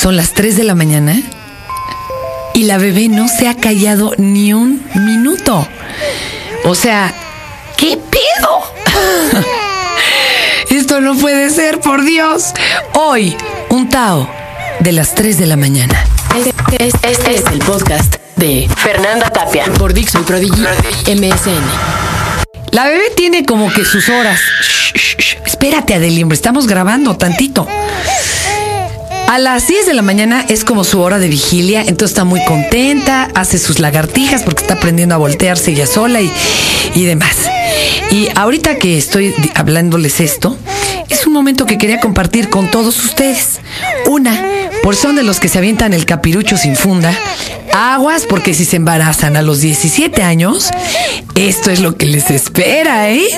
Son las 3 de la mañana y la bebé no se ha callado ni un minuto. O sea, ¿qué pedo? Esto no puede ser, por Dios. Hoy, un Tao de las 3 de la mañana. Este, este es el podcast de Fernanda Tapia por Dixon Prodigy MSN. La bebé tiene como que sus horas. Shh, shh, shh. Espérate, Adelimbre, estamos grabando tantito. A las 10 de la mañana es como su hora de vigilia, entonces está muy contenta, hace sus lagartijas porque está aprendiendo a voltearse ella sola y, demás. Y ahorita que estoy hablándoles esto, es un momento que quería compartir con todos ustedes. Una, por son de los que se avientan el capirucho sin funda. Aguas, porque si se embarazan a los 17 años, esto es lo que les espera, ¿eh?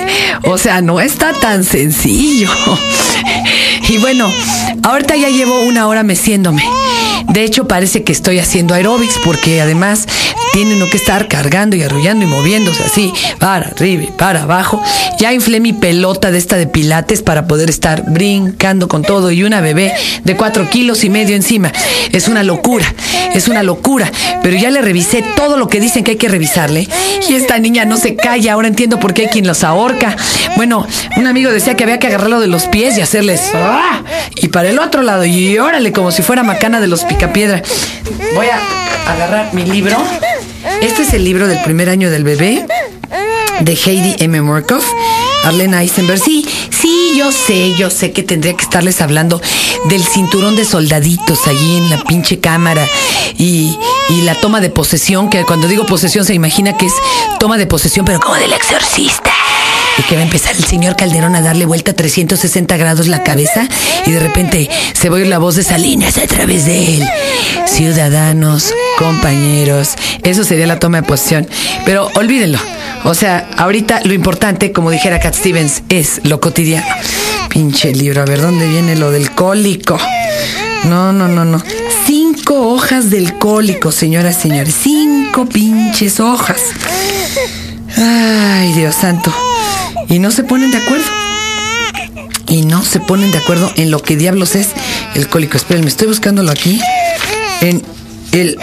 O sea, no está tan sencillo. Y bueno, ahorita ya llevo una hora meciéndome. De hecho, parece que estoy haciendo aeróbics porque además tienen uno que estar cargando y arrullando y moviéndose así, para arriba y para abajo. Ya inflé mi pelota de esta de pilates para poder estar brincando con todo y una bebé de cuatro kilos y medio encima. Es una locura, es una locura. Pero ya le revisé todo lo que dicen que hay que revisarle y esta niña no se calla. Ahora entiendo por qué hay quien los ahorca. Bueno, un amigo decía que había que agarrarlo de los pies y hacerles ¡ah! y para el otro lado y órale como si fuera macana de los picapiedra. Voy a agarrar mi libro. Este es el libro del primer año del bebé de Heidi M. Murkoff, Arlene Eisenberg. Sí, sí, yo sé, yo sé que tendría que estarles hablando del cinturón de soldaditos allí en la pinche cámara y, y la toma de posesión, que cuando digo posesión se imagina que es toma de posesión, pero como del exorcista. Y que va a empezar el señor Calderón a darle vuelta a 360 grados la cabeza y de repente se va a oír la voz de Salinas a través de él. Ciudadanos, compañeros, eso sería la toma de posesión. Pero olvídenlo. O sea, ahorita lo importante, como dijera Cat Stevens, es lo cotidiano. Pinche libro, a ver dónde viene lo del cólico. No, no, no, no. Cinco hojas del cólico, señoras y señores. Cinco pinches hojas. Ay, Dios santo. Y no se ponen de acuerdo. Y no se ponen de acuerdo en lo que diablos es el cólico. Espérenme, estoy buscándolo aquí. En el.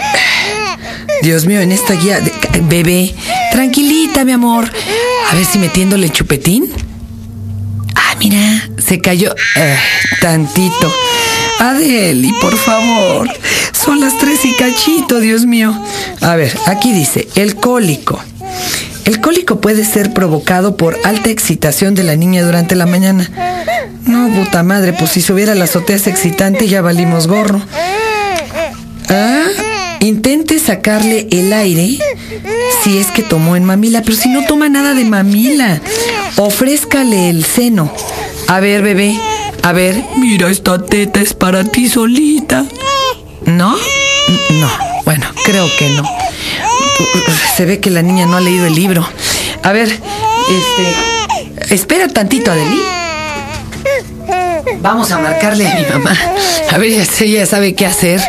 Dios mío, en esta guía. bebé, tranquilita, mi amor. A ver si metiéndole chupetín. Ah, mira, se cayó. eh, tantito. Adeli, por favor. Son las tres y cachito, Dios mío. A ver, aquí dice, el cólico. El cólico puede ser provocado por alta excitación de la niña durante la mañana. No, puta madre, pues si subiera la azotea es excitante ya valimos gorro. Ah, intente sacarle el aire si es que tomó en mamila, pero si no toma nada de mamila, ofrézcale el seno. A ver, bebé, a ver, mira, esta teta es para ti solita. ¿No? No, bueno, creo que no. Se ve que la niña no ha leído el libro. A ver, este. Espera tantito, Adeli. Vamos a marcarle a mi mamá. A ver ella sabe qué hacer.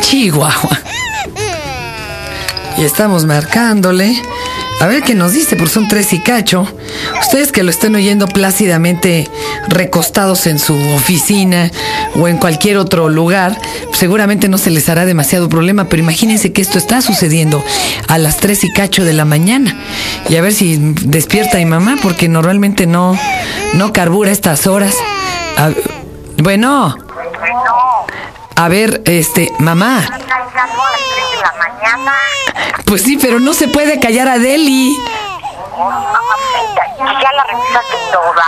Chihuahua. Y estamos marcándole. A ver qué nos dice, porque son tres y cacho. Ustedes que lo estén oyendo plácidamente recostados en su oficina o en cualquier otro lugar, seguramente no se les hará demasiado problema, pero imagínense que esto está sucediendo a las tres y cacho de la mañana. Y a ver si despierta mi mamá, porque normalmente no, no carbura estas horas. A- bueno, a ver, este, mamá. 3. Pues sí, pero no se puede callar a Deli. ¿Y ya la revisaste toda?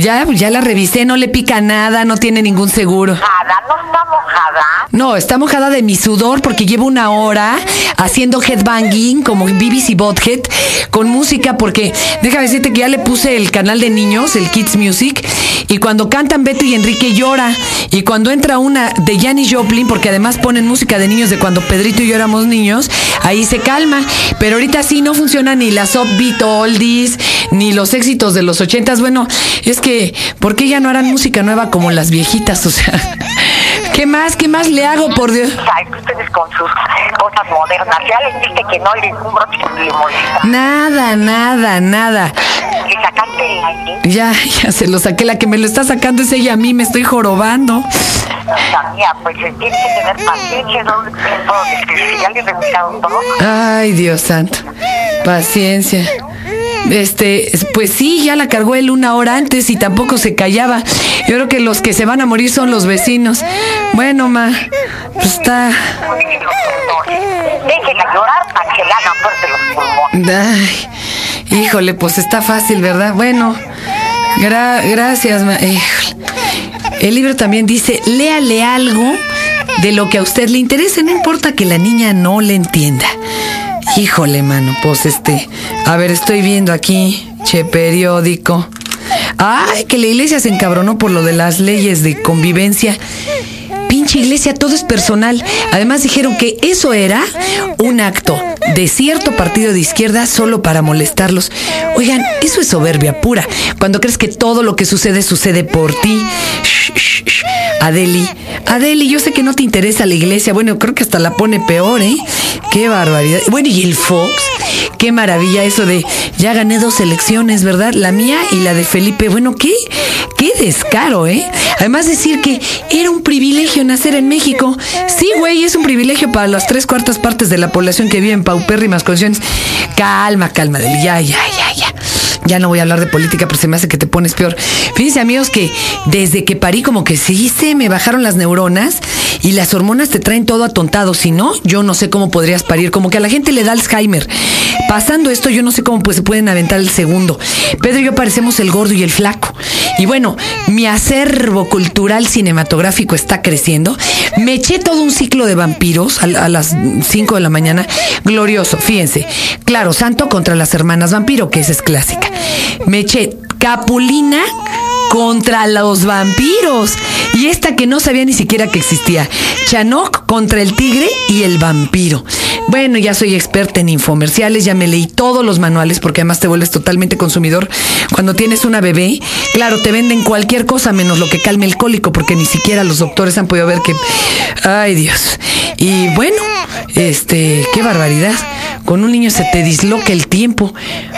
Ya, ya la revisé, no le pica nada, no tiene ningún seguro. Nada, mojada. No, está mojada de mi sudor porque llevo una hora haciendo headbanging como BBC Bothead con música porque déjame decirte que ya le puse el canal de niños, el Kids Music, y cuando cantan Beto y Enrique llora. Y cuando entra una de Janis Joplin, porque además ponen música de niños de cuando Pedrito y yo éramos niños, ahí se calma. Pero ahorita sí no funciona ni las upbeat oldies, ni los éxitos de los ochentas. Bueno, es que, ¿por qué ya no harán música nueva como las viejitas? O sea, ¿qué ¿Qué más? ¿Qué más le hago, por Dios? Ay, ustedes con sus cosas modernas. Ya les dije que no les un broche le molesta. Nada, nada, nada. Le sacaste el aire. Ya, ya se lo saqué. La que me lo está sacando es ella a mí, me estoy jorobando. Mía, pues tienes que tener paciencia, no ya le revisaron todo. Ay, Dios santo. Paciencia. Este, pues sí, ya la cargó él una hora antes y tampoco se callaba. Yo creo que los que se van a morir son los vecinos. Bueno, ma, pues está. Déjenla llorar para que le hagan fuerte los pulmones. Ay, híjole, pues está fácil, ¿verdad? Bueno, gra- gracias, ma. Híjole. El libro también dice, léale algo de lo que a usted le interese, no importa que la niña no le entienda. Híjole, mano, pues este, a ver, estoy viendo aquí, che, periódico. Ay, que la iglesia se encabronó por lo de las leyes de convivencia. Pinche iglesia, todo es personal. Además dijeron que eso era un acto de cierto partido de izquierda solo para molestarlos. Oigan, eso es soberbia pura. Cuando crees que todo lo que sucede sucede por ti. Shh, shh, shh. Adeli, Adeli, yo sé que no te interesa la iglesia. Bueno, creo que hasta la pone peor, ¿eh? Qué barbaridad. Bueno, y el Fox, qué maravilla eso de ya gané dos elecciones, ¿verdad? La mía y la de Felipe. Bueno, qué, qué descaro, ¿eh? Además decir que era un privilegio nacer en México. Sí, güey, es un privilegio para las tres cuartas partes de la población que vive en paupérrimas condiciones. Calma, calma, Adeli. Ya, ya, ya, ya. Ya no voy a hablar de política, pero se me hace que te pones peor. Fíjense, amigos, que desde que parí, como que sí se me bajaron las neuronas y las hormonas te traen todo atontado. Si no, yo no sé cómo podrías parir. Como que a la gente le da Alzheimer. Pasando esto, yo no sé cómo pues, se pueden aventar el segundo. Pedro y yo parecemos el gordo y el flaco. Y bueno, mi acervo cultural cinematográfico está creciendo. Me eché todo un ciclo de vampiros a, a las 5 de la mañana. Glorioso, fíjense. Claro, Santo contra las hermanas vampiro, que esa es clásica. Me eché Capulina contra los vampiros. Y esta que no sabía ni siquiera que existía. Chanok contra el tigre y el vampiro. Bueno, ya soy experta en infomerciales, ya me leí todos los manuales porque además te vuelves totalmente consumidor. Cuando tienes una bebé, claro, te venden cualquier cosa menos lo que calme el cólico porque ni siquiera los doctores han podido ver que... Ay Dios. Y bueno, este, qué barbaridad. Con un niño se te disloca el tiempo.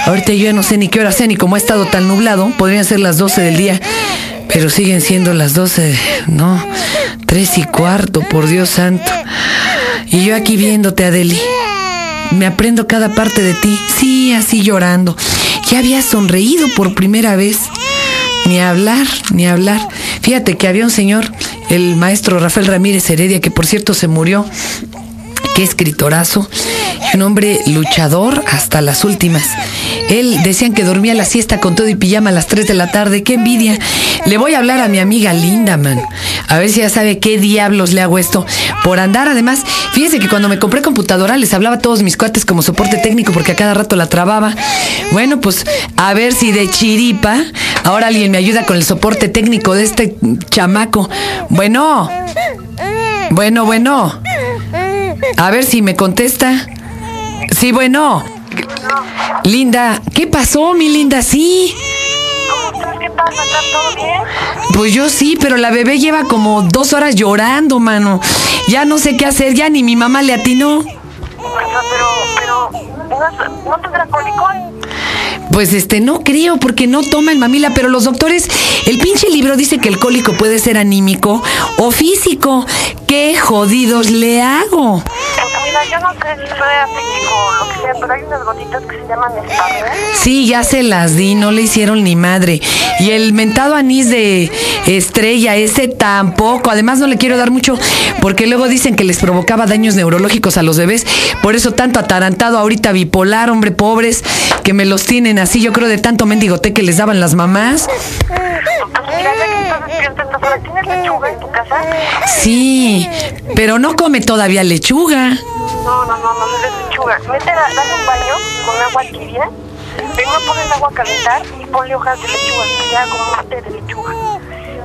Ahorita yo ya no sé ni qué hora sea ni cómo ha estado tan nublado. Podrían ser las 12 del día. Pero siguen siendo las 12, no, tres y cuarto, por Dios santo. Y yo aquí viéndote, Adeli. Me aprendo cada parte de ti. Sí, así llorando. Ya había sonreído por primera vez. Ni hablar, ni hablar. Fíjate que había un señor, el maestro Rafael Ramírez Heredia, que por cierto se murió. Qué escritorazo. Un hombre luchador hasta las últimas. Él decían que dormía la siesta con todo y pijama a las 3 de la tarde. ¡Qué envidia! Le voy a hablar a mi amiga Linda, man. A ver si ya sabe qué diablos le hago esto. Por andar, además, fíjense que cuando me compré computadora les hablaba a todos mis cuates como soporte técnico porque a cada rato la trababa. Bueno, pues a ver si de chiripa ahora alguien me ayuda con el soporte técnico de este chamaco. Bueno. Bueno, bueno. A ver si me contesta. Sí, bueno. Linda, ¿qué pasó, mi linda? Sí. ¿Cómo estás? ¿Está todo bien? Pues yo sí, pero la bebé lleva como dos horas llorando, mano. Ya no sé qué hacer, ya ni mi mamá le atinó. Pero, pero, ¿no, es- ¿no tendrá? Pues este, no creo, porque no toma el mamila, pero los doctores, el pinche libro dice que el cólico puede ser anímico o físico. ¿Qué jodidos le hago? Yo no sé lo que sea, pero hay unas gotitas que se llaman. Sí, ya se las di, no le hicieron ni madre. Y el mentado anís de estrella, ese tampoco. Además, no le quiero dar mucho porque luego dicen que les provocaba daños neurológicos a los bebés. Por eso tanto atarantado ahorita bipolar, hombre, pobres, que me los tienen así. Yo creo de tanto mendigote que les daban las mamás. Pues mira, ya que ¿tienes lechuga en tu casa? Sí, pero no come todavía lechuga. No, no, no, no le des lechuga. Métela, dale un baño con agua tibia. Vengo a poner el agua a calentar y ponle hojas de lechuga, que sea como un té de lechuga.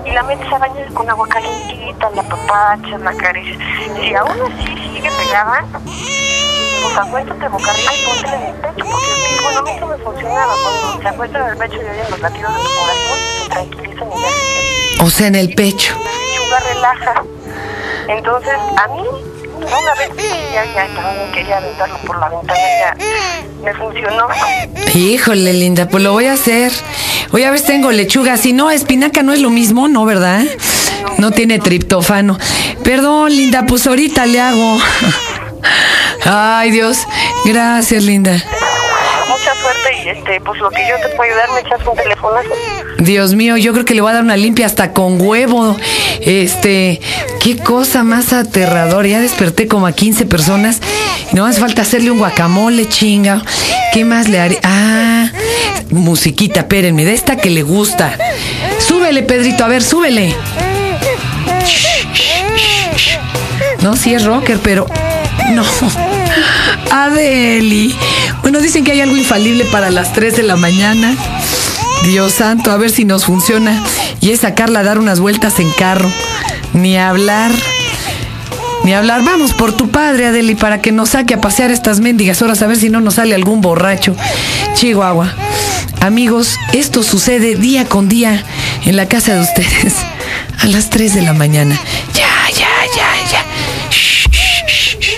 Y la metes a bañar con agua calientita, la papacha, la acaricia. Si aún así sigue pegada, pues acuéstate boca arriba y póntela en el pecho, porque bueno, a mí eso me funcionaba. Cuando se acuesta en el pecho y oyen los latidos de tu corazón, se tranquilizan y ya O sea, en el pecho. La lechuga relaja. Entonces, a mí, una vez que ya, ya también quería aventarlo por la ventana, ya me funcionó. Híjole, linda, pues lo voy a hacer. Voy a ver si tengo lechuga. Si no, espinaca no es lo mismo, ¿no, verdad? No tiene triptofano. Perdón, linda, pues ahorita le hago. Ay, Dios. Gracias, linda. Mucha suerte y este, pues lo que yo te puedo ayudar, me echas un telefonazo. Dios mío, yo creo que le voy a dar una limpia hasta con huevo. Este, qué cosa más aterradora. Ya desperté como a 15 personas. No hace falta hacerle un guacamole, chinga. ¿Qué más le haré? Ah, musiquita, espérenme, de esta que le gusta. Súbele, Pedrito, a ver, súbele. No, sí es rocker, pero no. Adeli. Bueno, dicen que hay algo infalible para las 3 de la mañana. Dios santo, a ver si nos funciona. Y es sacarla a dar unas vueltas en carro. Ni hablar. Ni hablar. Vamos por tu padre, Adeli, para que nos saque a pasear estas mendigas horas a ver si no nos sale algún borracho. Chihuahua. Amigos, esto sucede día con día en la casa de ustedes. A las 3 de la mañana. Ya, ya, ya, ya. Shh, shh, shh.